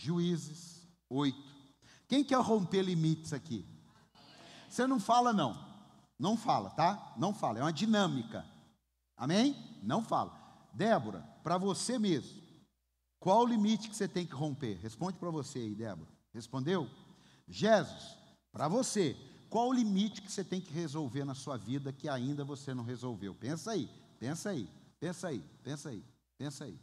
Juízes 8. Quem quer romper limites aqui? Você não fala, não. Não fala, tá? Não fala. É uma dinâmica. Amém? Não fala. Débora, para você mesmo, qual o limite que você tem que romper? Responde para você aí, Débora. Respondeu? Jesus, para você, qual o limite que você tem que resolver na sua vida que ainda você não resolveu? Pensa aí, pensa aí, pensa aí, pensa aí, pensa aí,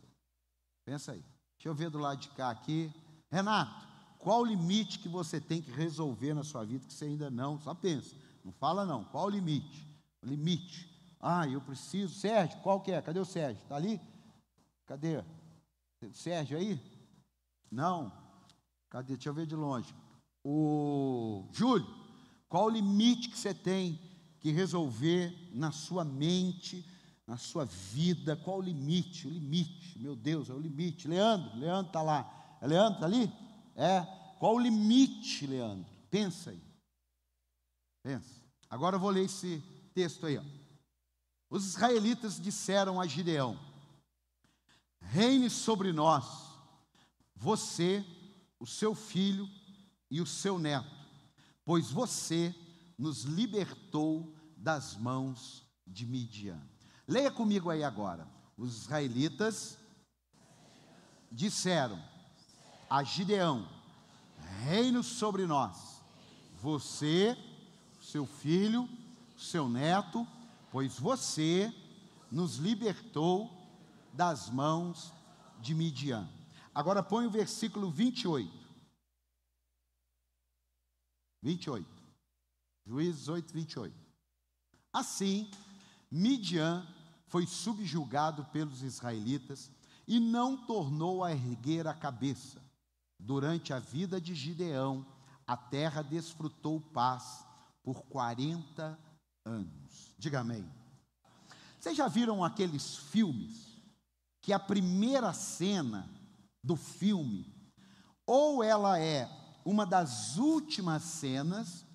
pensa aí. Deixa eu ver do lado de cá aqui. Renato, qual o limite que você tem que resolver na sua vida que você ainda não? Só pensa, não fala não. Qual o limite? Limite. Ah, eu preciso. Sérgio, qual que é? Cadê o Sérgio? Está ali? Cadê? Sérgio aí? Não. Cadê? Deixa eu ver de longe. O Júlio, qual o limite que você tem que resolver na sua mente, na sua vida? Qual o limite? O limite, meu Deus, é o limite. Leandro, Leandro está lá. Leandro está ali? É. Qual o limite, Leandro? Pensa aí. Pensa. Agora eu vou ler esse texto aí. Ó. Os israelitas disseram a Gideão: Reine sobre nós, você, o seu filho e o seu neto, pois você nos libertou das mãos de Midian. Leia comigo aí agora. Os israelitas disseram a Gideão: Reino sobre nós, você, seu filho, seu neto, pois você nos libertou das mãos de Midian. Agora põe o versículo 28. 28. Juízes 8, 28. Assim, Midian foi subjugado pelos israelitas e não tornou a erguer a cabeça. Durante a vida de Gideão, a terra desfrutou paz por 40 anos. Diga amém. Vocês já viram aqueles filmes que a primeira cena do filme, ou ela é uma das últimas cenas,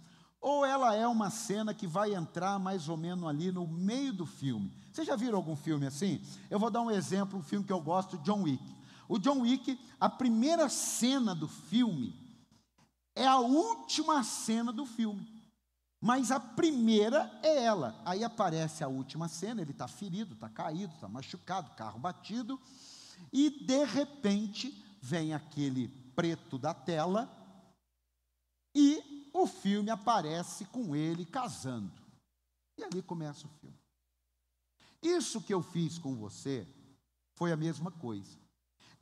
ou ela é uma cena que vai entrar mais ou menos ali no meio do filme. Vocês já viram algum filme assim? Eu vou dar um exemplo, um filme que eu gosto, John Wick. O John Wick, a primeira cena do filme é a última cena do filme. Mas a primeira é ela. Aí aparece a última cena, ele está ferido, está caído, está machucado, carro batido, e de repente vem aquele preto da tela e o filme aparece com ele casando. E ali começa o filme. Isso que eu fiz com você foi a mesma coisa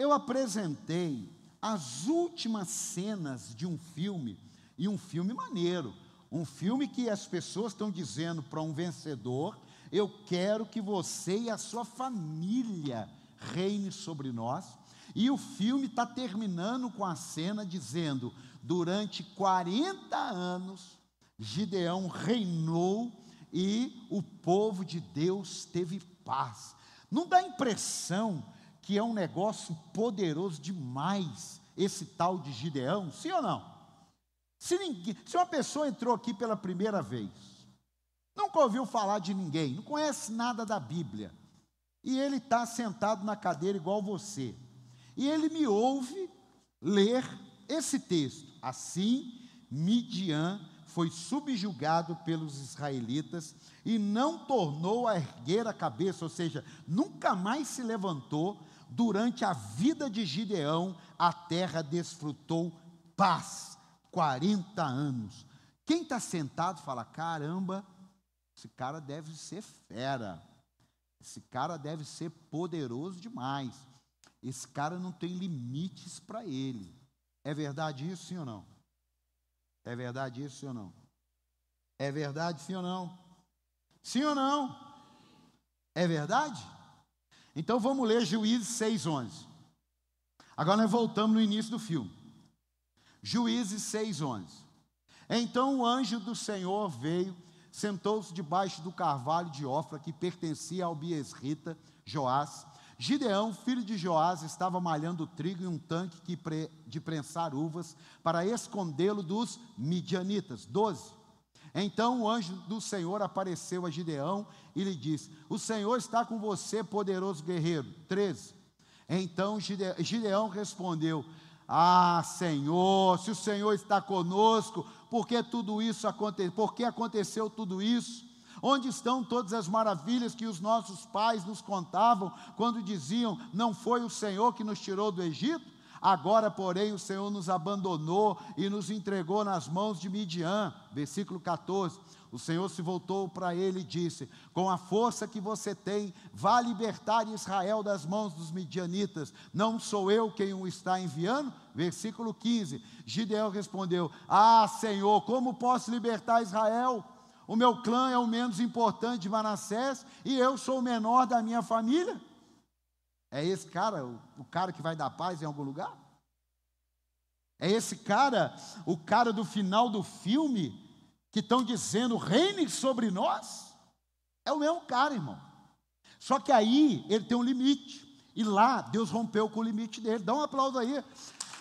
eu apresentei as últimas cenas de um filme, e um filme maneiro, um filme que as pessoas estão dizendo para um vencedor: eu quero que você e a sua família reine sobre nós. E o filme está terminando com a cena dizendo: durante 40 anos, Gideão reinou e o povo de Deus teve paz. Não dá impressão que é um negócio poderoso demais, esse tal de Gideão, sim ou não? Se, ninguém, se uma pessoa entrou aqui pela primeira vez, nunca ouviu falar de ninguém, não conhece nada da Bíblia, e ele está sentado na cadeira igual você, e ele me ouve ler esse texto, assim Midian foi subjugado pelos israelitas e não tornou a erguer a cabeça, ou seja, nunca mais se levantou durante a vida de Gideão, a terra desfrutou paz, 40 anos. Quem está sentado fala: caramba, esse cara deve ser fera, esse cara deve ser poderoso demais, esse cara não tem limites para ele. É verdade isso, sim ou não? É verdade isso, sim ou não? É verdade, sim ou não? Sim ou não? É verdade? Então vamos ler Juízes 6:11. Agora nós voltamos no início do filme. Juízes 6:11. Então o anjo do Senhor veio, sentou-se debaixo do carvalho de Ofra que pertencia ao Biesrita, Joás. Gideão, filho de Joás, estava malhando trigo em um tanque de prensar uvas para escondê-lo dos midianitas. 12. Então o anjo do Senhor apareceu a Gideão e lhe disse: O Senhor está com você, poderoso guerreiro. 13. Então Gideão respondeu: Ah, Senhor, se o Senhor está conosco, por que tudo isso aconteceu? Por que aconteceu tudo isso? Onde estão todas as maravilhas que os nossos pais nos contavam quando diziam: Não foi o Senhor que nos tirou do Egito? Agora, porém, o Senhor nos abandonou e nos entregou nas mãos de Midian. Versículo 14. O Senhor se voltou para ele e disse: Com a força que você tem, vá libertar Israel das mãos dos midianitas. Não sou eu quem o está enviando? Versículo 15. Gideão respondeu: Ah, Senhor, como posso libertar Israel? O meu clã é o menos importante de Manassés e eu sou o menor da minha família. É esse cara, o cara que vai dar paz em algum lugar? É esse cara, o cara do final do filme, que estão dizendo reine sobre nós, é o mesmo cara, irmão. Só que aí ele tem um limite. E lá Deus rompeu com o limite dele. Dá um aplauso aí.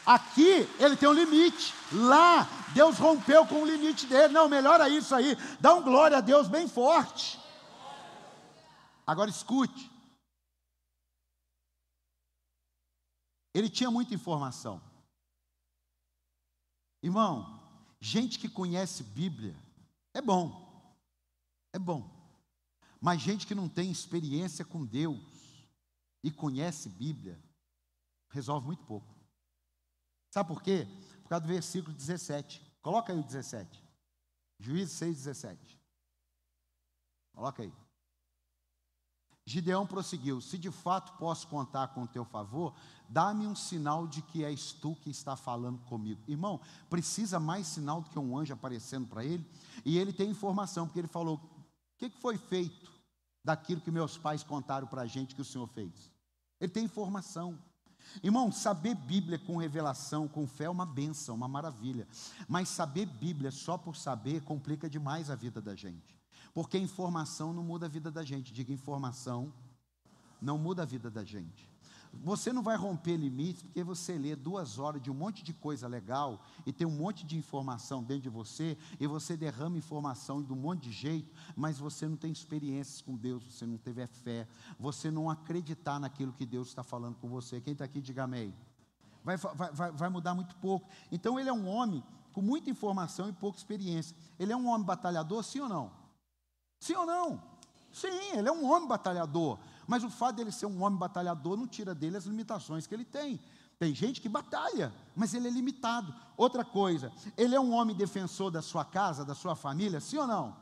Aqui ele tem um limite. Lá Deus rompeu com o limite dele. Não, melhora isso aí. Dá um glória a Deus bem forte. Agora escute. Ele tinha muita informação. Irmão, Gente que conhece Bíblia é bom, é bom. Mas gente que não tem experiência com Deus e conhece Bíblia, resolve muito pouco. Sabe por quê? Por causa do versículo 17. Coloca aí o 17. Juízes 6, 17. Coloca aí. Gideão prosseguiu: Se de fato posso contar com o teu favor, dá-me um sinal de que és tu que está falando comigo. Irmão, precisa mais sinal do que um anjo aparecendo para ele? E ele tem informação, porque ele falou: O que foi feito daquilo que meus pais contaram para a gente que o Senhor fez? Ele tem informação. Irmão, saber Bíblia com revelação, com fé é uma benção, uma maravilha. Mas saber Bíblia só por saber complica demais a vida da gente. Porque informação não muda a vida da gente. Diga informação não muda a vida da gente. Você não vai romper limites porque você lê duas horas de um monte de coisa legal e tem um monte de informação dentro de você e você derrama informação de um monte de jeito, mas você não tem experiências com Deus, você não teve fé, você não acreditar naquilo que Deus está falando com você. Quem está aqui, diga amém. Vai, vai, vai mudar muito pouco. Então ele é um homem com muita informação e pouca experiência. Ele é um homem batalhador, sim ou não? Sim ou não? Sim, ele é um homem batalhador. Mas o fato dele ser um homem batalhador não tira dele as limitações que ele tem. Tem gente que batalha, mas ele é limitado. Outra coisa, ele é um homem defensor da sua casa, da sua família, sim ou não?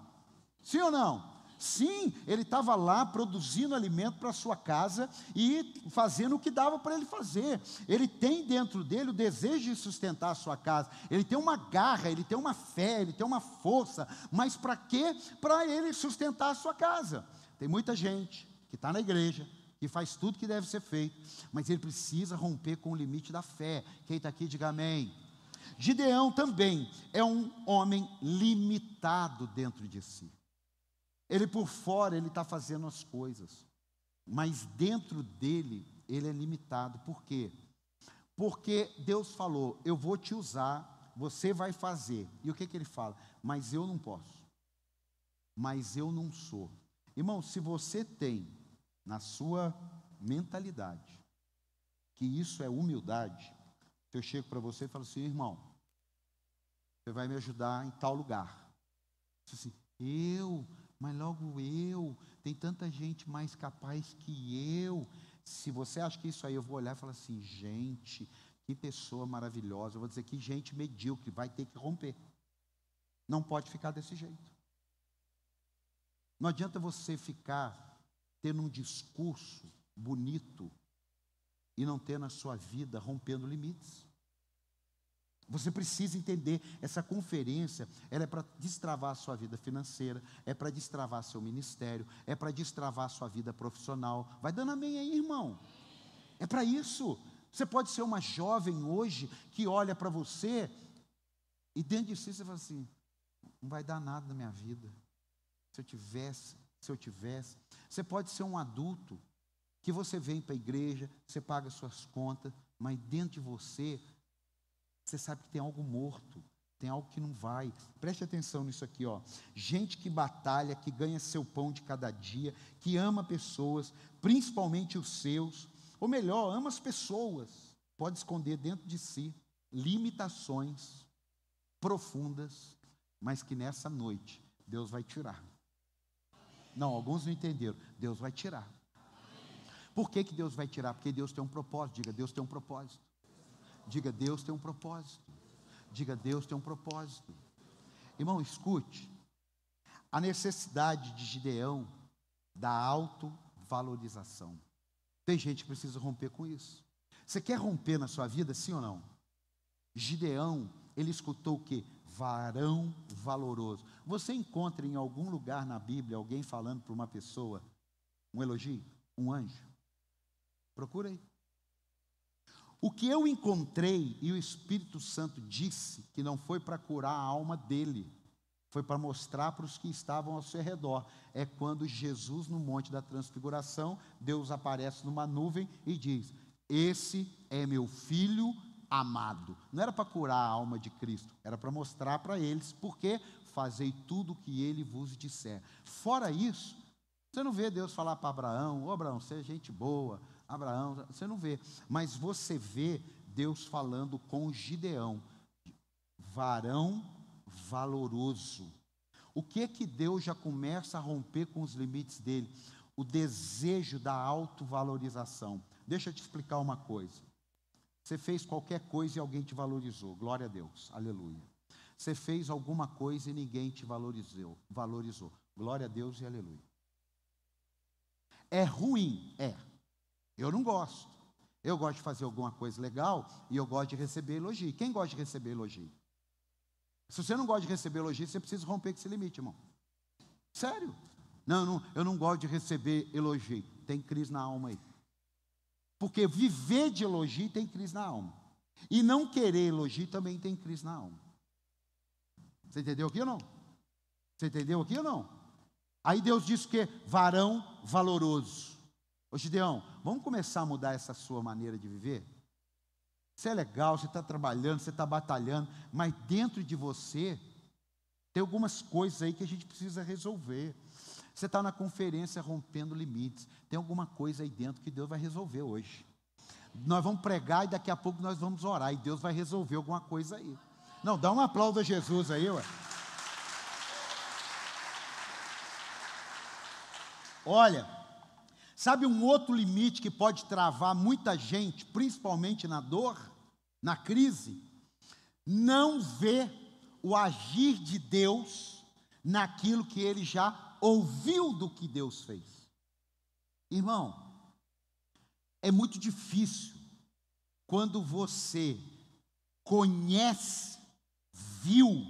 Sim ou não? Sim, ele estava lá produzindo alimento para sua casa e fazendo o que dava para ele fazer. Ele tem dentro dele o desejo de sustentar a sua casa. Ele tem uma garra, ele tem uma fé, ele tem uma força. Mas para quê? Para ele sustentar a sua casa. Tem muita gente que está na igreja, que faz tudo que deve ser feito, mas ele precisa romper com o limite da fé. Quem está aqui, diga amém. Gideão também é um homem limitado dentro de si. Ele por fora, ele está fazendo as coisas, mas dentro dele, ele é limitado. Por quê? Porque Deus falou: Eu vou te usar, você vai fazer. E o que, que ele fala? Mas eu não posso, mas eu não sou. Irmão, se você tem na sua mentalidade que isso é humildade, eu chego para você e falo assim: irmão, você vai me ajudar em tal lugar. Assim, eu mas logo eu, tem tanta gente mais capaz que eu. Se você acha que isso aí, eu vou olhar e falar assim, gente, que pessoa maravilhosa. Eu vou dizer que gente medíocre, vai ter que romper. Não pode ficar desse jeito. Não adianta você ficar tendo um discurso bonito e não ter na sua vida rompendo limites. Você precisa entender, essa conferência, ela é para destravar a sua vida financeira, é para destravar seu ministério, é para destravar a sua vida profissional. Vai dando amém aí, irmão. É para isso. Você pode ser uma jovem hoje que olha para você e dentro de si você fala assim: não vai dar nada na minha vida. Se eu tivesse, se eu tivesse. Você pode ser um adulto que você vem para a igreja, você paga suas contas, mas dentro de você você sabe que tem algo morto, tem algo que não vai. Preste atenção nisso aqui, ó. Gente que batalha, que ganha seu pão de cada dia, que ama pessoas, principalmente os seus, ou melhor, ama as pessoas. pode esconder dentro de si limitações profundas, mas que nessa noite Deus vai tirar. Não, alguns não entenderam. Deus vai tirar. Por que, que Deus vai tirar? Porque Deus tem um propósito. Diga, Deus tem um propósito. Diga, Deus tem um propósito. Diga, Deus tem um propósito. Irmão, escute. A necessidade de Gideão da autovalorização. Tem gente que precisa romper com isso. Você quer romper na sua vida, sim ou não? Gideão, ele escutou o que? Varão valoroso. Você encontra em algum lugar na Bíblia alguém falando para uma pessoa um elogio? Um anjo? Procura aí. O que eu encontrei e o Espírito Santo disse que não foi para curar a alma dele, foi para mostrar para os que estavam ao seu redor. É quando Jesus, no Monte da Transfiguração, Deus aparece numa nuvem e diz: Esse é meu filho amado. Não era para curar a alma de Cristo, era para mostrar para eles, porque fazei tudo o que ele vos disser. Fora isso, você não vê Deus falar para Abraão: Ô Abraão, você é gente boa Abraão, você não vê, mas você vê Deus falando com Gideão, varão valoroso. O que é que Deus já começa a romper com os limites dele? O desejo da autovalorização. Deixa eu te explicar uma coisa. Você fez qualquer coisa e alguém te valorizou. Glória a Deus. Aleluia. Você fez alguma coisa e ninguém te valorizou. Valorizou. Glória a Deus e aleluia. É ruim? É. Eu não gosto. Eu gosto de fazer alguma coisa legal e eu gosto de receber elogio. Quem gosta de receber elogio? Se você não gosta de receber elogio, você precisa romper esse limite, irmão. Sério. Não, não, eu não gosto de receber elogio. Tem crise na alma aí. Porque viver de elogio tem crise na alma. E não querer elogio também tem crise na alma. Você entendeu aqui ou não? Você entendeu aqui ou não? Aí Deus diz que varão valoroso. Ô Gideão, vamos começar a mudar essa sua maneira de viver? Você é legal, você está trabalhando, você está batalhando, mas dentro de você tem algumas coisas aí que a gente precisa resolver. Você está na conferência rompendo limites. Tem alguma coisa aí dentro que Deus vai resolver hoje. Nós vamos pregar e daqui a pouco nós vamos orar e Deus vai resolver alguma coisa aí. Não, dá um aplauso a Jesus aí, ué. Olha, Sabe um outro limite que pode travar muita gente, principalmente na dor, na crise? Não ver o agir de Deus naquilo que ele já ouviu do que Deus fez. Irmão, é muito difícil quando você conhece, viu,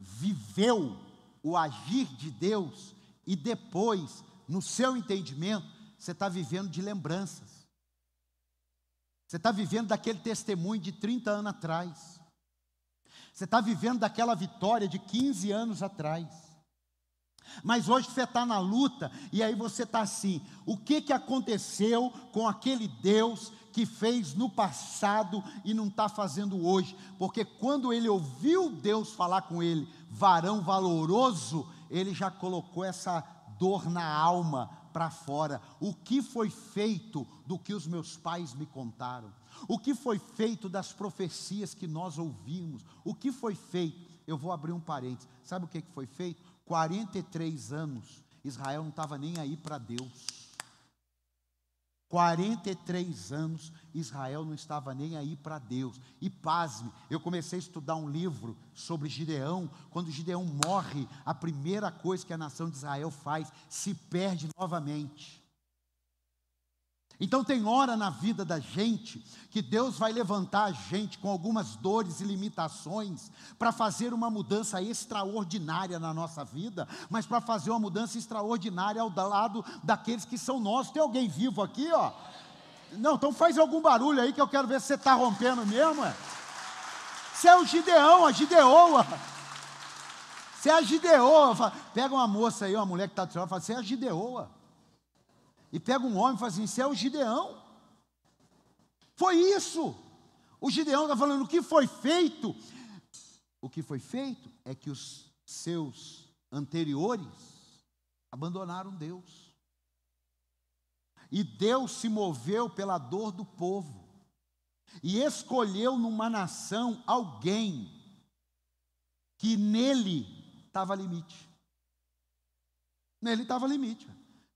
viveu o agir de Deus e depois, no seu entendimento, você está vivendo de lembranças. Você está vivendo daquele testemunho de 30 anos atrás. Você está vivendo daquela vitória de 15 anos atrás. Mas hoje você está na luta e aí você está assim: o que, que aconteceu com aquele Deus que fez no passado e não está fazendo hoje? Porque quando ele ouviu Deus falar com ele, varão valoroso, ele já colocou essa dor na alma para fora. O que foi feito do que os meus pais me contaram? O que foi feito das profecias que nós ouvimos? O que foi feito? Eu vou abrir um parênteses. Sabe o que foi feito? 43 anos, Israel não estava nem aí para Deus. 43 anos, Israel não estava nem aí para Deus. E pasme, eu comecei a estudar um livro sobre Gideão. Quando Gideão morre, a primeira coisa que a nação de Israel faz, se perde novamente. Então tem hora na vida da gente que Deus vai levantar a gente com algumas dores e limitações para fazer uma mudança extraordinária na nossa vida, mas para fazer uma mudança extraordinária ao lado daqueles que são nossos. Tem alguém vivo aqui, ó? Não, então faz algum barulho aí que eu quero ver se você está rompendo mesmo. É? Você é o Gideão, a Gideoa. Você é a Gideoa. Pega uma moça aí, uma mulher que está do seu lado, fala, você é a Gideoa e pega um homem e fala assim: Isso é o Gideão. Foi isso. O Gideão está falando: o que foi feito? O que foi feito é que os seus anteriores abandonaram Deus. E Deus se moveu pela dor do povo. e escolheu numa nação alguém que nele estava limite. Nele estava limite.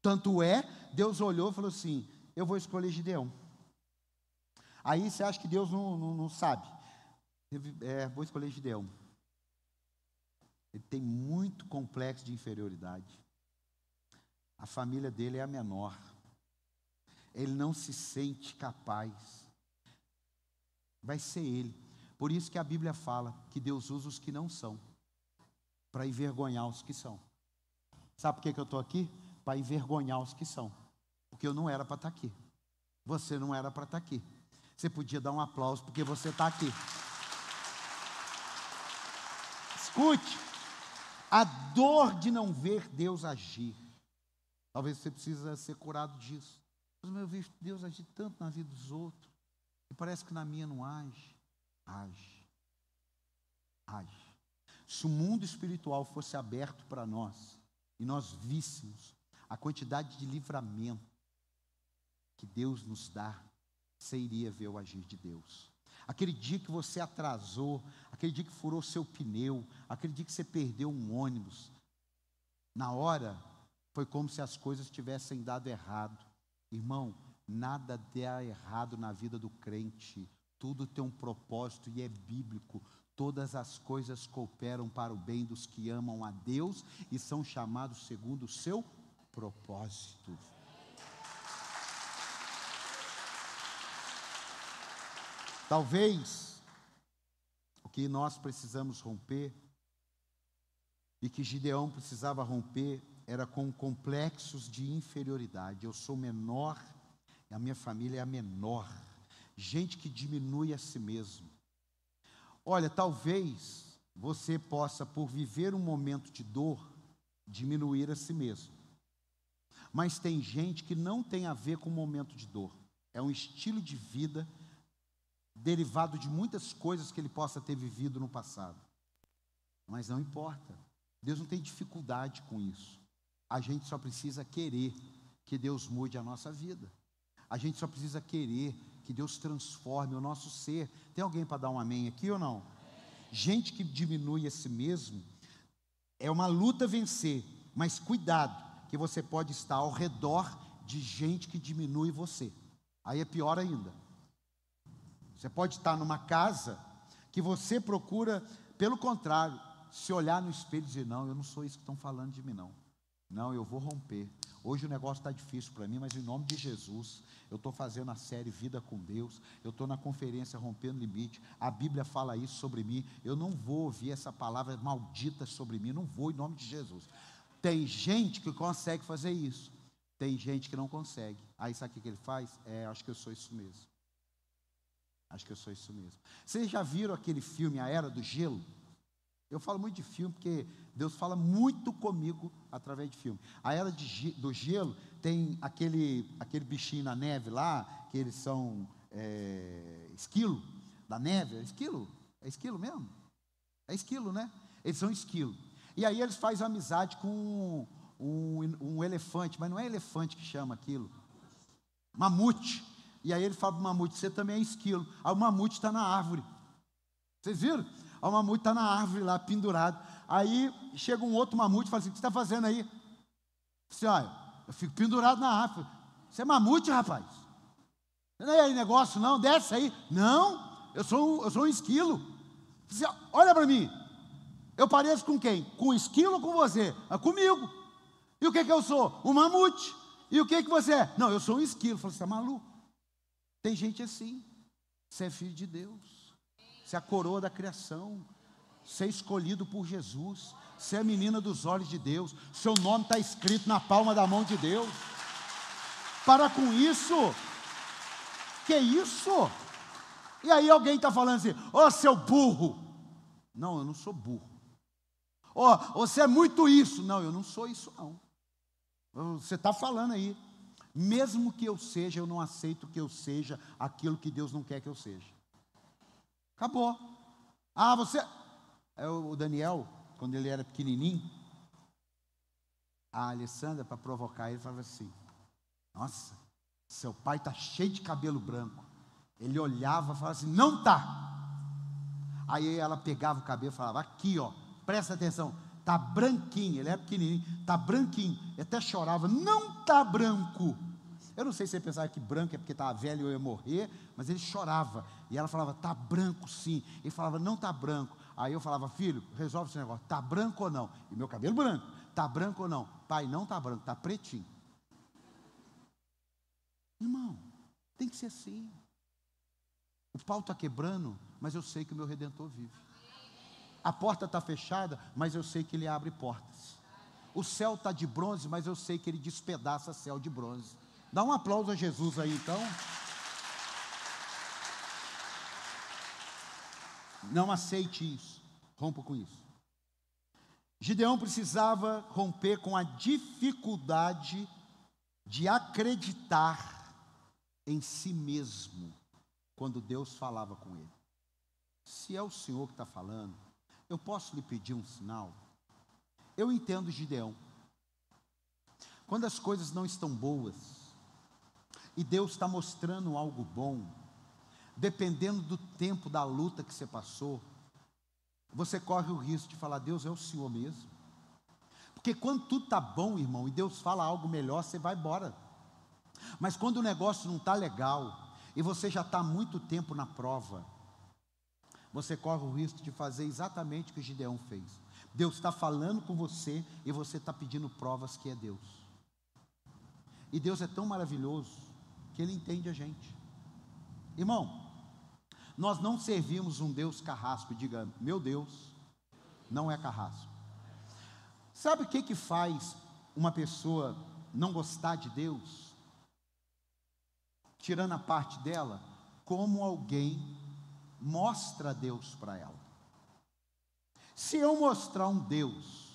Tanto é, Deus olhou e falou assim: Eu vou escolher Gideão. Aí você acha que Deus não, não, não sabe. É, vou escolher Gideão. Ele tem muito complexo de inferioridade. A família dele é a menor. Ele não se sente capaz. Vai ser ele. Por isso que a Bíblia fala que Deus usa os que não são, para envergonhar os que são. Sabe por que, que eu estou aqui? Para envergonhar os que são. Porque eu não era para estar tá aqui. Você não era para estar tá aqui. Você podia dar um aplauso porque você está aqui. Escute, a dor de não ver Deus agir. Talvez você precisa ser curado disso. Mas eu vejo Deus agir tanto na vida dos outros. E parece que na minha não age. Age. Age. Se o mundo espiritual fosse aberto para nós, e nós víssemos a quantidade de livramento que Deus nos dá, você iria ver o agir de Deus. Aquele dia que você atrasou, aquele dia que furou seu pneu, aquele dia que você perdeu um ônibus, na hora foi como se as coisas tivessem dado errado. Irmão, nada dá errado na vida do crente. Tudo tem um propósito e é bíblico. Todas as coisas cooperam para o bem dos que amam a Deus e são chamados segundo o seu propósito. Talvez o que nós precisamos romper e que Gideão precisava romper era com complexos de inferioridade. Eu sou menor, a minha família é a menor. Gente que diminui a si mesmo. Olha, talvez você possa, por viver um momento de dor, diminuir a si mesmo. Mas tem gente que não tem a ver com o momento de dor. É um estilo de vida derivado de muitas coisas que ele possa ter vivido no passado. Mas não importa. Deus não tem dificuldade com isso. A gente só precisa querer que Deus mude a nossa vida. A gente só precisa querer que Deus transforme o nosso ser. Tem alguém para dar um amém aqui ou não? Gente que diminui a si mesmo é uma luta vencer, mas cuidado, que você pode estar ao redor de gente que diminui você. Aí é pior ainda. Você pode estar numa casa que você procura, pelo contrário, se olhar no espelho e dizer: Não, eu não sou isso que estão falando de mim, não. Não, eu vou romper. Hoje o negócio está difícil para mim, mas em nome de Jesus, eu estou fazendo a série Vida com Deus, eu estou na conferência Rompendo Limite, a Bíblia fala isso sobre mim, eu não vou ouvir essa palavra maldita sobre mim, não vou em nome de Jesus. Tem gente que consegue fazer isso, tem gente que não consegue. Aí sabe o que ele faz? É, acho que eu sou isso mesmo. Acho que eu sou isso mesmo. Vocês já viram aquele filme A Era do Gelo? Eu falo muito de filme porque Deus fala muito comigo através de filme. A Era de, do Gelo tem aquele, aquele bichinho na neve lá, que eles são é, esquilo da neve. É esquilo? É esquilo mesmo? É esquilo, né? Eles são esquilo. E aí eles fazem amizade com um, um, elefante, mas não é elefante que chama aquilo. Mamute. E aí ele fala para o mamute: Você também é esquilo. Aí o mamute está na árvore. Vocês viram? Aí o mamute está na árvore lá, pendurado. Aí chega um outro mamute e fala assim: O que você está fazendo aí? Assim, olha, eu fico pendurado na árvore. Você é mamute, rapaz? Não é aí negócio, não? Desce aí. Não, eu sou, eu sou um esquilo. Você, olha para mim. Eu pareço com quem? Com esquilo ou com você? É comigo. E o que, que eu sou? Um mamute. E o que, que você é? Não, eu sou um esquilo. Eu falei, você é maluco? Tem gente assim. Você é filho de Deus. Você é a coroa da criação. Você é escolhido por Jesus. Você é a menina dos olhos de Deus. Seu nome está escrito na palma da mão de Deus. Para com isso. Que isso? E aí alguém está falando assim, ô oh, seu burro. Não, eu não sou burro. Ó, oh, você é muito isso. Não, eu não sou isso não. Você está falando aí. Mesmo que eu seja, eu não aceito que eu seja aquilo que Deus não quer que eu seja. Acabou. Ah, você. É o Daniel, quando ele era pequenininho, a Alessandra, para provocar ele, falava assim: Nossa, seu pai está cheio de cabelo branco. Ele olhava e falava assim: não tá. Aí ela pegava o cabelo e falava: aqui, ó, presta atenção, tá branquinho. Ele era pequenininho, tá branquinho. Ele até chorava: não tá branco. Eu não sei se ele pensava que branco é porque estava velho ou ia morrer, mas ele chorava. E ela falava: tá branco sim. Ele falava: não tá branco. Aí eu falava: filho, resolve esse negócio, tá branco ou não? E meu cabelo branco, tá branco ou não? Pai, não tá branco, tá pretinho. Irmão, tem que ser assim. O pau está quebrando, mas eu sei que o meu redentor vive. A porta está fechada, mas eu sei que ele abre portas. O céu está de bronze, mas eu sei que ele despedaça céu de bronze. Dá um aplauso a Jesus aí então. Não aceite isso. Rompa com isso. Gideão precisava romper com a dificuldade de acreditar em si mesmo quando Deus falava com ele. Se é o Senhor que está falando, eu posso lhe pedir um sinal? Eu entendo Gideão. Quando as coisas não estão boas, e Deus está mostrando algo bom, dependendo do tempo da luta que você passou, você corre o risco de falar: Deus é o Senhor mesmo. Porque quando tudo está bom, irmão, e Deus fala algo melhor, você vai embora. Mas quando o negócio não está legal, e você já está muito tempo na prova, você corre o risco de fazer exatamente o que Gideão fez. Deus está falando com você e você está pedindo provas que é Deus. E Deus é tão maravilhoso que Ele entende a gente. Irmão, nós não servimos um Deus carrasco, diga, meu Deus, não é carrasco. Sabe o que, que faz uma pessoa não gostar de Deus? tirando a parte dela, como alguém mostra Deus para ela. Se eu mostrar um Deus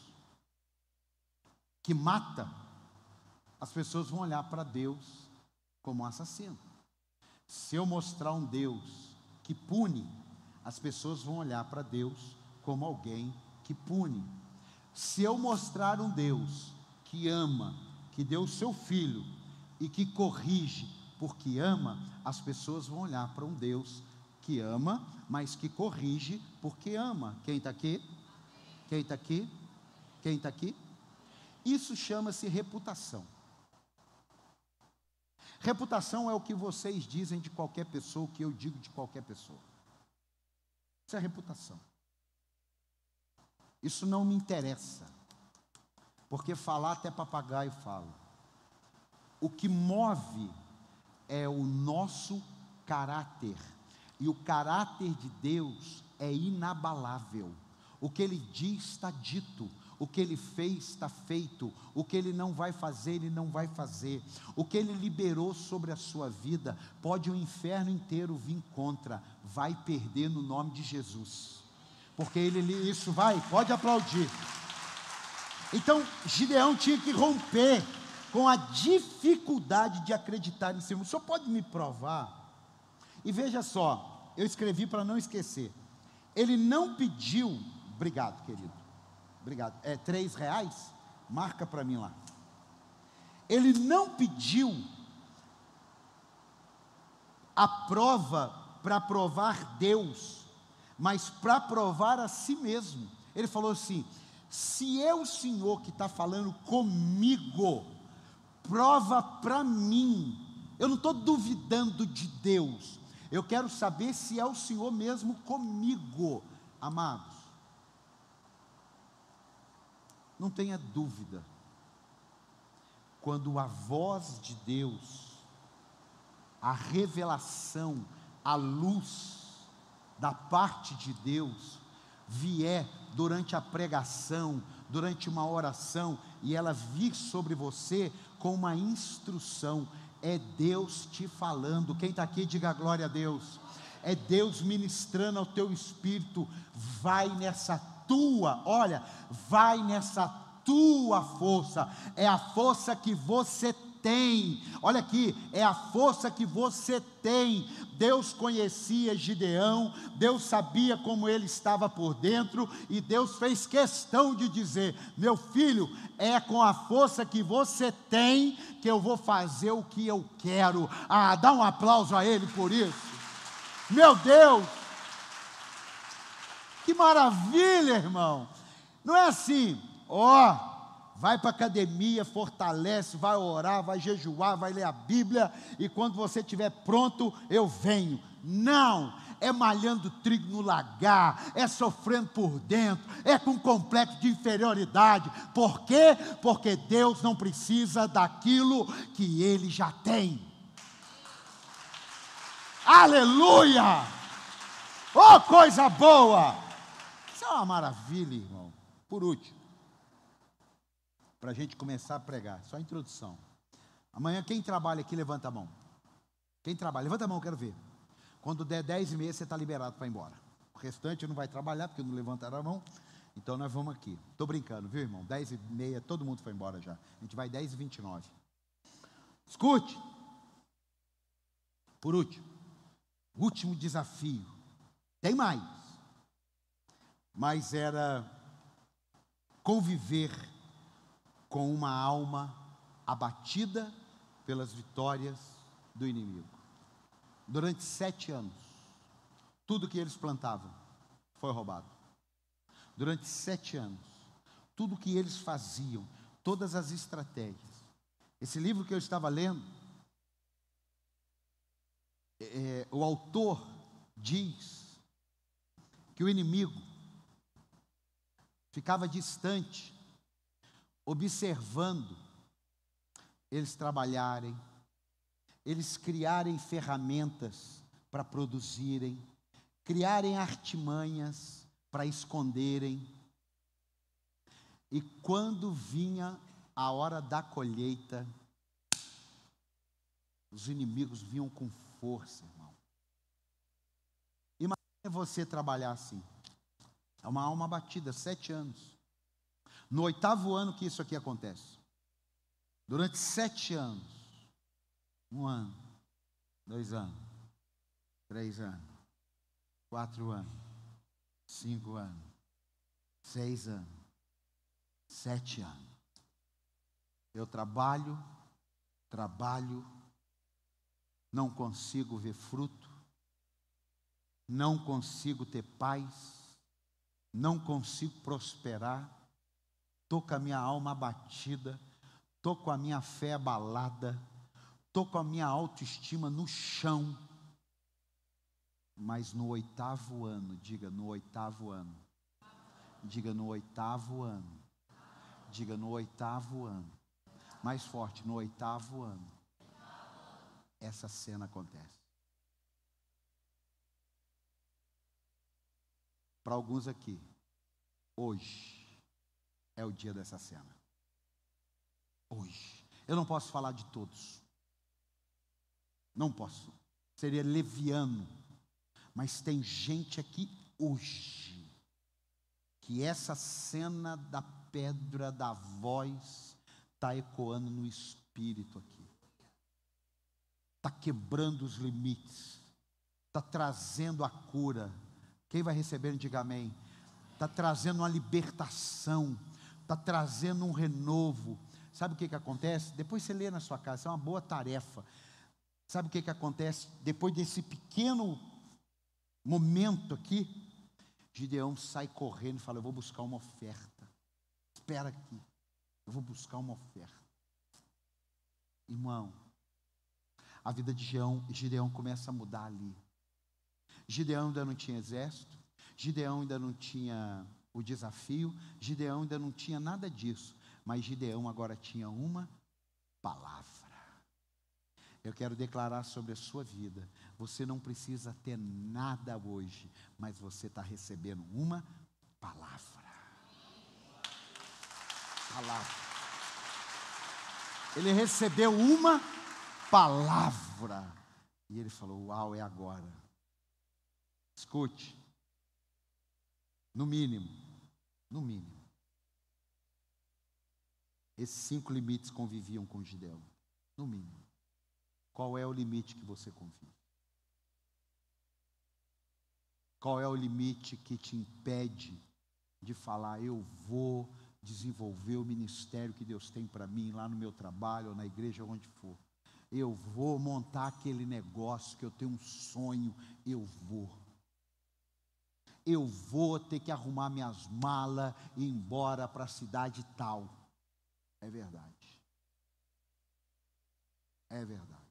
que mata, as pessoas vão olhar para Deus como um assassino. Se eu mostrar um Deus que pune, as pessoas vão olhar para Deus como alguém que pune. Se eu mostrar um Deus que ama, que deu o seu filho e que corrige, porque ama, as pessoas vão olhar para um Deus que ama, mas que corrige porque ama. Quem está aqui? Quem está aqui? Quem está aqui? Isso chama-se reputação. Reputação é o que vocês dizem de qualquer pessoa, o que eu digo de qualquer pessoa. Isso é reputação. Isso não me interessa. Porque falar até papagaio fala. O que move é o nosso caráter. E o caráter de Deus é inabalável. O que ele diz está dito, o que ele fez está feito, o que ele não vai fazer, ele não vai fazer. O que ele liberou sobre a sua vida, pode o inferno inteiro vir contra, vai perder no nome de Jesus. Porque ele isso vai, pode aplaudir. Então, Gideão tinha que romper com a dificuldade de acreditar em si. O senhor pode me provar? E veja só, eu escrevi para não esquecer. Ele não pediu, obrigado, querido. Obrigado. É três reais? Marca para mim lá. Ele não pediu a prova para provar Deus, mas para provar a si mesmo. Ele falou assim: se é o Senhor que está falando comigo, prova para mim. Eu não estou duvidando de Deus. Eu quero saber se é o Senhor mesmo comigo, amados. Não tenha dúvida. Quando a voz de Deus, a revelação, a luz da parte de Deus vier durante a pregação, durante uma oração, e ela vir sobre você, com uma instrução. É Deus te falando. Quem está aqui, diga glória a Deus. É Deus ministrando ao teu espírito. Vai nessa tua, olha, vai nessa tua força. É a força que você tem. Olha aqui, é a força que você tem. Deus conhecia Gideão, Deus sabia como ele estava por dentro, e Deus fez questão de dizer: Meu filho, é com a força que você tem que eu vou fazer o que eu quero. Ah, dá um aplauso a ele por isso. Meu Deus! Que maravilha, irmão! Não é assim, ó, vai para a academia, fortalece, vai orar, vai jejuar, vai ler a Bíblia, e quando você estiver pronto, eu venho. Não! é malhando trigo no lagar, é sofrendo por dentro, é com complexo de inferioridade. Por quê? Porque Deus não precisa daquilo que ele já tem. Aleluia! Oh, coisa boa! Isso é uma maravilha, irmão. Por último, para a gente começar a pregar, só a introdução. Amanhã, quem trabalha aqui, levanta a mão. Quem trabalha? Levanta a mão, quero ver. Quando der 10 e meia, você está liberado para ir embora. O restante não vai trabalhar, porque não levantaram a mão. Então nós vamos aqui. Estou brincando, viu, irmão? 10 e meia, todo mundo foi embora já. A gente vai 10 e 29. Escute. Por último, último desafio. Tem mais. Mas era conviver com uma alma abatida pelas vitórias do inimigo. Durante sete anos, tudo que eles plantavam foi roubado. Durante sete anos, tudo que eles faziam, todas as estratégias. Esse livro que eu estava lendo, é, é o autor diz que o inimigo ficava distante, observando eles trabalharem, eles criarem ferramentas para produzirem, criarem artimanhas para esconderem. E quando vinha a hora da colheita, os inimigos vinham com força, irmão. Imagina você trabalhar assim. É uma alma batida, sete anos. No oitavo ano que isso aqui acontece. Durante sete anos, um ano, dois anos, três anos, quatro anos, cinco anos, seis anos, sete anos. Eu trabalho, trabalho, não consigo ver fruto, não consigo ter paz, não consigo prosperar, estou com a minha alma abatida, estou com a minha fé abalada estou com a minha autoestima no chão. Mas no oitavo ano, diga no oitavo ano, diga no oitavo ano, diga no oitavo ano, mais forte, no oitavo ano, essa cena acontece. Para alguns aqui, hoje é o dia dessa cena. Hoje. Eu não posso falar de todos. Não posso. Seria leviano. Mas tem gente aqui hoje que essa cena da pedra da voz está ecoando no espírito aqui. Está quebrando os limites. Está trazendo a cura. Quem vai receber, diga amém. Está trazendo uma libertação. Está trazendo um renovo. Sabe o que, que acontece? Depois você lê na sua casa, é uma boa tarefa. Sabe o que, que acontece? Depois desse pequeno momento aqui, Gideão sai correndo e fala: Eu vou buscar uma oferta. Espera aqui, eu vou buscar uma oferta. Irmão, a vida de Gideão, Gideão começa a mudar ali. Gideão ainda não tinha exército, Gideão ainda não tinha o desafio, Gideão ainda não tinha nada disso, mas Gideão agora tinha uma palavra. Eu quero declarar sobre a sua vida. Você não precisa ter nada hoje, mas você está recebendo uma palavra. Palavra. Ele recebeu uma palavra. E ele falou: Uau, é agora. Escute. No mínimo, no mínimo. Esses cinco limites conviviam com Gideão. No mínimo. Qual é o limite que você confia? Qual é o limite que te impede de falar, eu vou desenvolver o ministério que Deus tem para mim lá no meu trabalho ou na igreja, onde for? Eu vou montar aquele negócio que eu tenho um sonho, eu vou. Eu vou ter que arrumar minhas malas e ir embora para a cidade tal. É verdade. É verdade.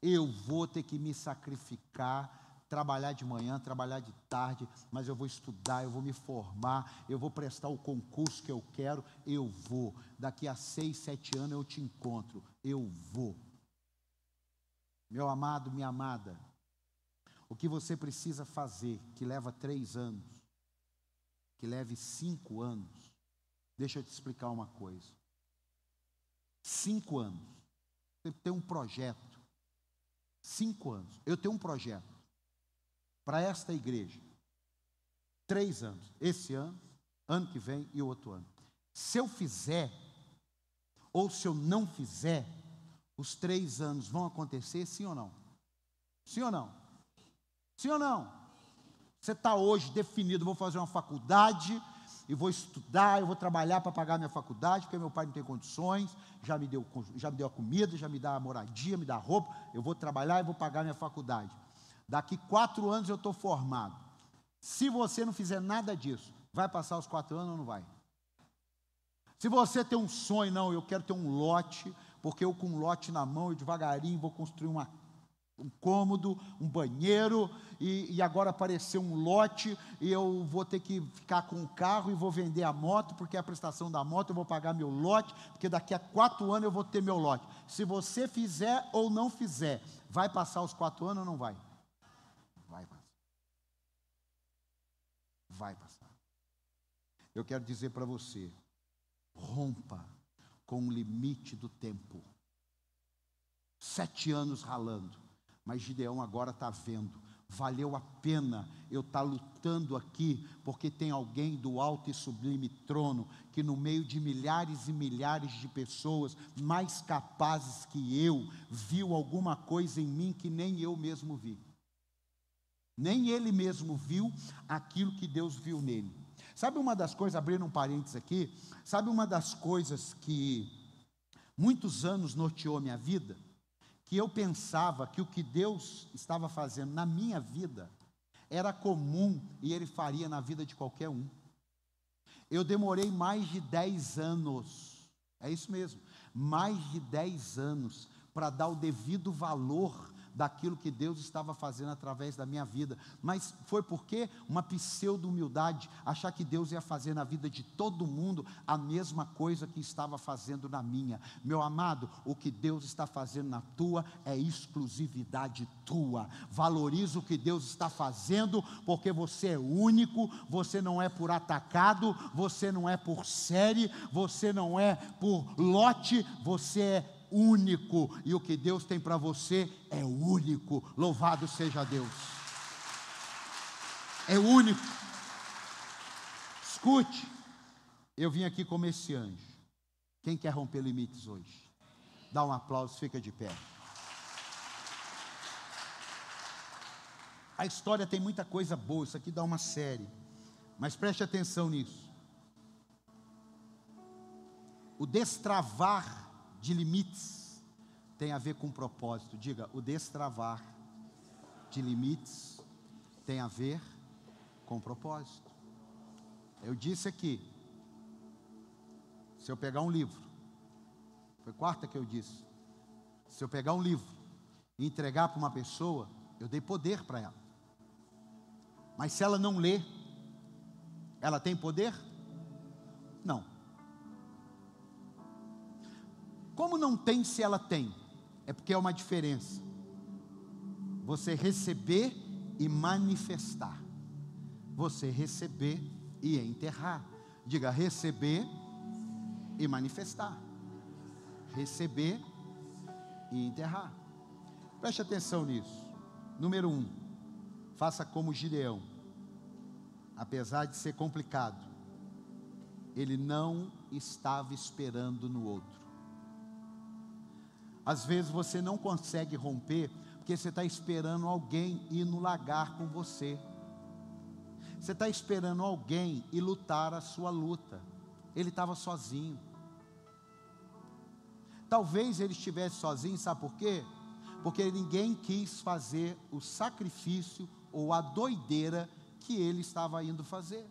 Eu vou ter que me sacrificar trabalhar de manhã, trabalhar de tarde, mas eu vou estudar, eu vou me formar, eu vou prestar o concurso que eu quero, eu vou. Daqui a seis, sete anos eu te encontro, eu vou. Meu amado, minha amada, o que você precisa fazer, que leva três anos, que leve cinco anos, deixa eu te explicar uma coisa. Cinco anos, você tem um projeto. Cinco anos, eu tenho um projeto para esta igreja. Três anos. Esse ano, ano que vem e o outro ano. Se eu fizer, ou se eu não fizer, os três anos vão acontecer, sim ou não? Sim ou não? Sim ou não? Você está hoje definido, vou fazer uma faculdade e vou estudar, eu vou trabalhar para pagar minha faculdade, porque meu pai não tem condições, já me deu, já me deu a comida, já me dá a moradia, me dá a roupa, eu vou trabalhar e vou pagar minha faculdade. Daqui quatro anos eu estou formado. Se você não fizer nada disso, vai passar os quatro anos ou não vai? Se você tem um sonho, não, eu quero ter um lote, porque eu com um lote na mão, eu devagarinho vou construir uma, um cômodo, um banheiro, e, e, agora apareceu um lote, e eu vou ter que ficar com o carro e vou vender a moto, porque a prestação da moto eu vou pagar meu lote, porque daqui a quatro anos eu vou ter meu lote. Se você fizer ou não fizer, vai passar os quatro anos ou não vai? vai passar. Eu quero dizer para você: rompa com o limite do tempo. Sete anos ralando, mas Gideão agora está vendo. Valeu a pena eu estar tá lutando aqui, porque tem alguém do alto e sublime trono que, no meio de milhares e milhares de pessoas mais capazes que eu, viu alguma coisa em mim que nem eu mesmo vi. Nem ele mesmo viu aquilo que Deus viu nele. Sabe uma das coisas, abrindo um parênteses aqui, sabe uma das coisas que muitos anos norteou minha vida? Que eu pensava que o que Deus estava fazendo na minha vida era comum e Ele faria na vida de qualquer um. Eu demorei mais de 10 anos, é isso mesmo, mais de 10 anos para dar o devido valor daquilo que Deus estava fazendo através da minha vida. Mas foi porque uma pseudo-humildade, achar que Deus ia fazer na vida de todo mundo a mesma coisa que estava fazendo na minha. Meu amado, o que Deus está fazendo na tua é exclusividade tua. Valoriza o que Deus está fazendo, porque você é único, você não é por atacado, você não é por série, você não é por lote, você é único, e o que Deus tem para você é único. Louvado seja Deus. É único. Escute, eu vim aqui como esse anjo. Quem quer romper limites hoje? Dá um aplauso, fica de pé. A história tem muita coisa boa, isso aqui dá uma série. Mas preste atenção nisso. O destravar de limites tem a ver com propósito. Diga, o destravar de limites tem a ver com propósito. Eu disse aqui, se eu pegar um livro, foi quarta que eu disse, se eu pegar um livro e entregar para uma pessoa, eu dei poder para ela. Mas se ela não lê, ela tem poder? Como não tem se ela tem? É porque é uma diferença. Você receber e manifestar. Você receber e enterrar. Diga receber e manifestar. Receber e enterrar. Preste atenção nisso. Número um, faça como Gideão. Apesar de ser complicado, ele não estava esperando no outro. Às vezes você não consegue romper porque você está esperando alguém ir no lagar com você. Você está esperando alguém ir lutar a sua luta. Ele estava sozinho. Talvez ele estivesse sozinho, sabe por quê? Porque ninguém quis fazer o sacrifício ou a doideira que ele estava indo fazer.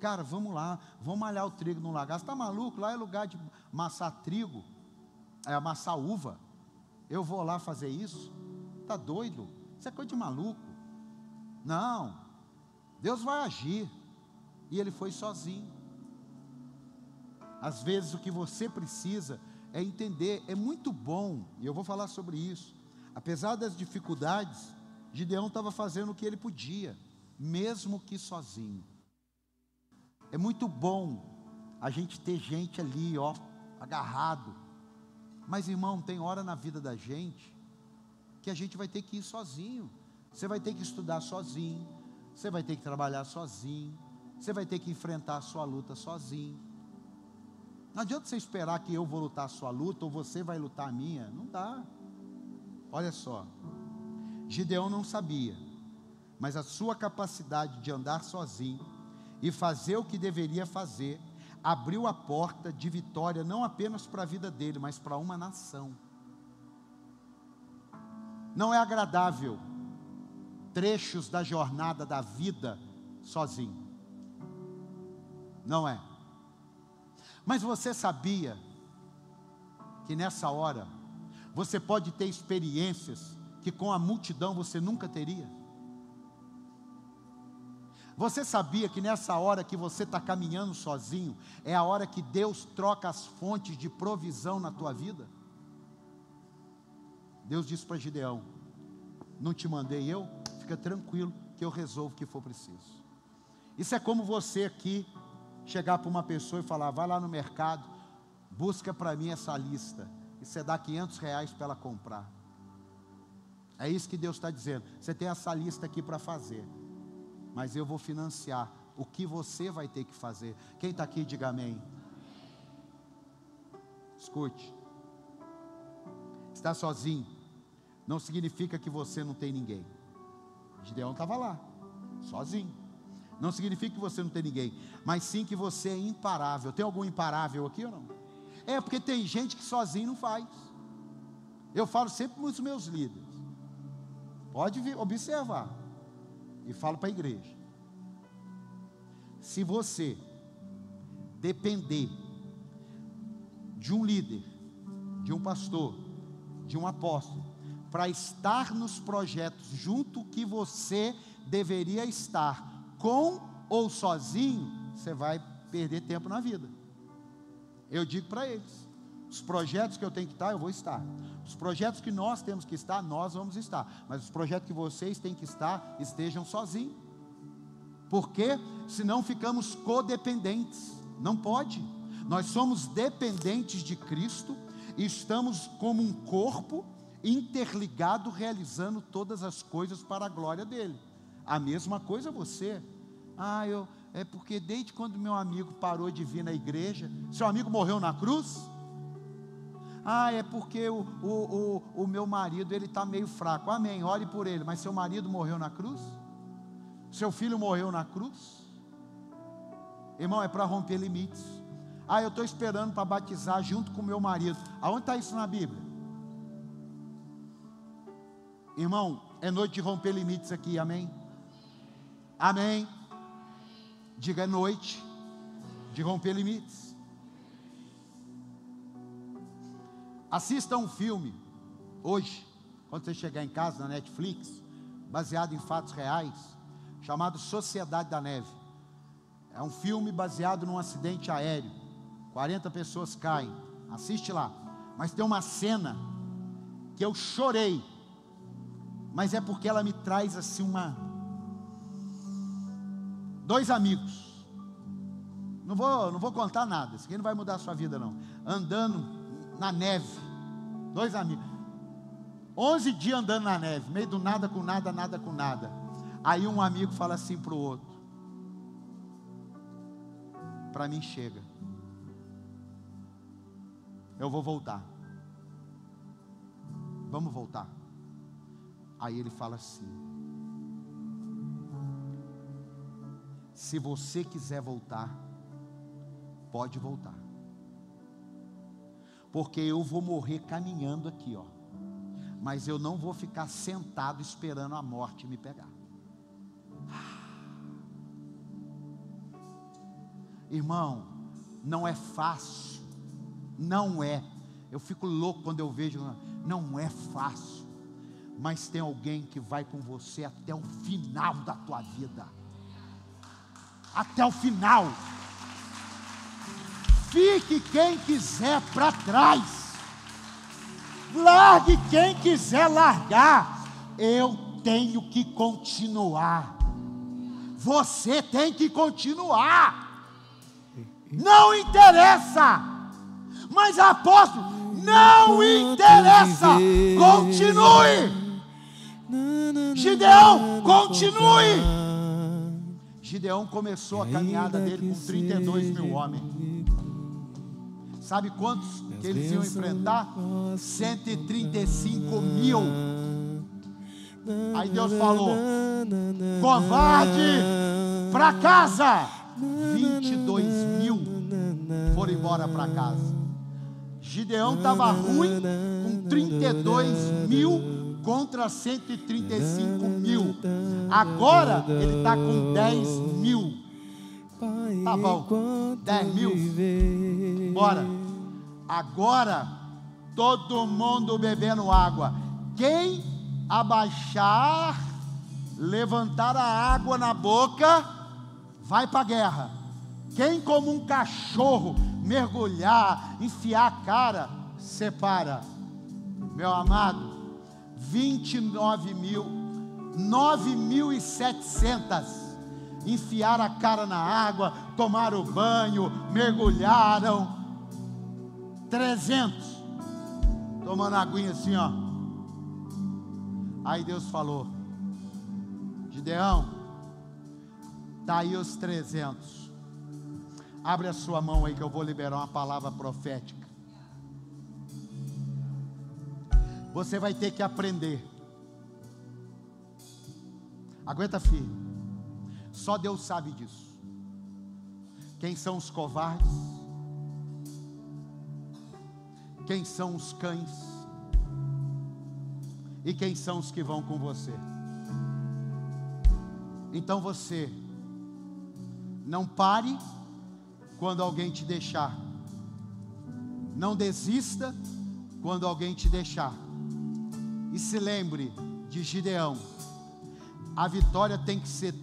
Cara, vamos lá, vamos malhar o trigo no lagar. Você está maluco? Lá é lugar de amassar trigo, é amassar uva. Eu vou lá fazer isso? Está doido? Isso é coisa de maluco. Não, Deus vai agir. E ele foi sozinho. Às vezes o que você precisa é entender, é muito bom, e eu vou falar sobre isso. Apesar das dificuldades, Gideão estava fazendo o que ele podia, mesmo que sozinho. É muito bom a gente ter gente ali, ó, agarrado. Mas, irmão, tem hora na vida da gente que a gente vai ter que ir sozinho. Você vai ter que estudar sozinho. Você vai ter que trabalhar sozinho. Você vai ter que enfrentar a sua luta sozinho. Não adianta você esperar que eu vou lutar a sua luta ou você vai lutar a minha. Não dá. Olha só. Gideão não sabia, mas a sua capacidade de andar sozinho e fazer o que deveria fazer, abriu a porta de vitória não apenas para a vida dele, mas para uma nação. Não é agradável trechos da jornada da vida sozinho. Não é. Mas você sabia que nessa hora você pode ter experiências que com a multidão você nunca teria? Você sabia que nessa hora que você está caminhando sozinho, é a hora que Deus troca as fontes de provisão na tua vida? Deus disse para Gideão: Não te mandei eu? Fica tranquilo que eu resolvo o que for preciso. Isso é como você aqui chegar para uma pessoa e falar: Vai lá no mercado, busca para mim essa lista. E você dá 500 reais para ela comprar. É isso que Deus está dizendo. Você tem essa lista aqui para fazer mas eu vou financiar o que você vai ter que fazer. Quem está aqui, diga amém. Escute, está sozinho, não significa que você não tem ninguém. Gideão estava lá, sozinho. Não significa que você não tem ninguém, mas sim que você é imparável. Tem algum imparável aqui ou não? É porque tem gente que sozinho não faz. Eu falo sempre para os meus líderes. Pode observar e falo para a igreja: se você depender de um líder, de um pastor, de um apóstolo, para estar nos projetos junto que você deveria estar, com ou sozinho, você vai perder tempo na vida. Eu digo para eles: os projetos que eu tenho que estar, eu vou estar. Os projetos que nós temos que estar, nós vamos estar. Mas os projetos que vocês têm que estar, estejam sozinhos. Porque senão ficamos codependentes. Não pode. Nós somos dependentes de Cristo e estamos como um corpo interligado realizando todas as coisas para a glória dele. A mesma coisa você. Ah, eu é porque desde quando meu amigo parou de vir na igreja, seu amigo morreu na cruz? Ah, é porque o, o, o, o meu marido ele está meio fraco. Amém. Ore por ele. Mas seu marido morreu na cruz? Seu filho morreu na cruz? Irmão, é para romper limites. Ah, eu estou esperando para batizar junto com meu marido. Aonde está isso na Bíblia? Irmão, é noite de romper limites aqui, amém? Amém. Diga é noite de romper limites. Assista um filme hoje, quando você chegar em casa na Netflix, baseado em fatos reais, chamado Sociedade da Neve. É um filme baseado num acidente aéreo. 40 pessoas caem. Assiste lá. Mas tem uma cena que eu chorei. Mas é porque ela me traz assim uma dois amigos. Não vou, não vou contar nada. Isso aqui não vai mudar a sua vida não. Andando na neve. Dois amigos. Onze dias andando na neve, meio do nada com nada, nada com nada. Aí um amigo fala assim para o outro: Para mim chega. Eu vou voltar. Vamos voltar. Aí ele fala assim: Se você quiser voltar, pode voltar. Porque eu vou morrer caminhando aqui, ó. Mas eu não vou ficar sentado esperando a morte me pegar. Irmão, não é fácil, não é. Eu fico louco quando eu vejo, não é fácil, mas tem alguém que vai com você até o final da tua vida até o final. Fique quem quiser para trás, largue quem quiser largar. Eu tenho que continuar. Você tem que continuar. Não interessa. Mas apóstolo, não interessa. Continue. Gideão, continue. Gideão começou a caminhada dele com 32 mil homens. Sabe quantos que eles iam enfrentar? 135 mil. Aí Deus falou: covarde, para casa. 22 mil foram embora para casa. Gideão estava ruim com 32 mil contra 135 mil. Agora ele está com 10 mil. Tá bom, 10 mil. Bora. Agora todo mundo bebendo água. Quem abaixar, levantar a água na boca, vai para a guerra. Quem, como um cachorro, mergulhar, enfiar a cara, separa. Meu amado, 29 mil, 9.700 enfiaram a cara na água, tomaram banho, mergulharam. 300 tomando aguinha assim, ó. Aí Deus falou: Gideão, aí os 300. Abre a sua mão aí que eu vou liberar uma palavra profética. Você vai ter que aprender. Aguenta firme. Só Deus sabe disso. Quem são os covardes? Quem são os cães? E quem são os que vão com você? Então você não pare quando alguém te deixar. Não desista quando alguém te deixar. E se lembre de Gideão. A vitória tem que ser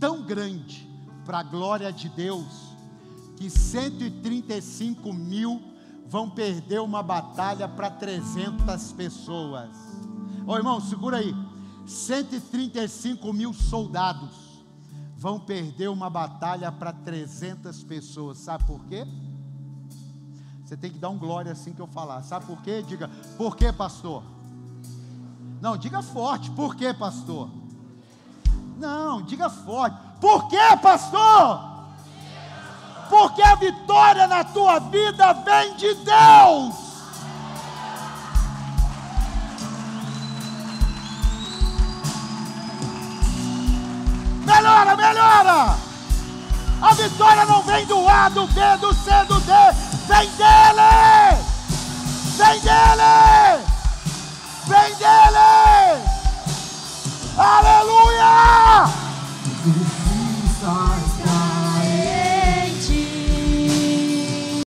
tão grande para a glória de Deus que 135 mil vão perder uma batalha para 300 pessoas. Ô irmão, segura aí. 135 mil soldados vão perder uma batalha para 300 pessoas. Sabe por quê? Você tem que dar um glória assim que eu falar. Sabe por quê? Diga, por quê, pastor? Não, diga forte. Por quê, pastor? Não, diga forte. Por quê, pastor? porque a vitória na tua vida vem de Deus. Melhora, melhora. A vitória não vem do A, do B, do C, do D. Vem dele. Vem dele. Vem dele. Aleluia.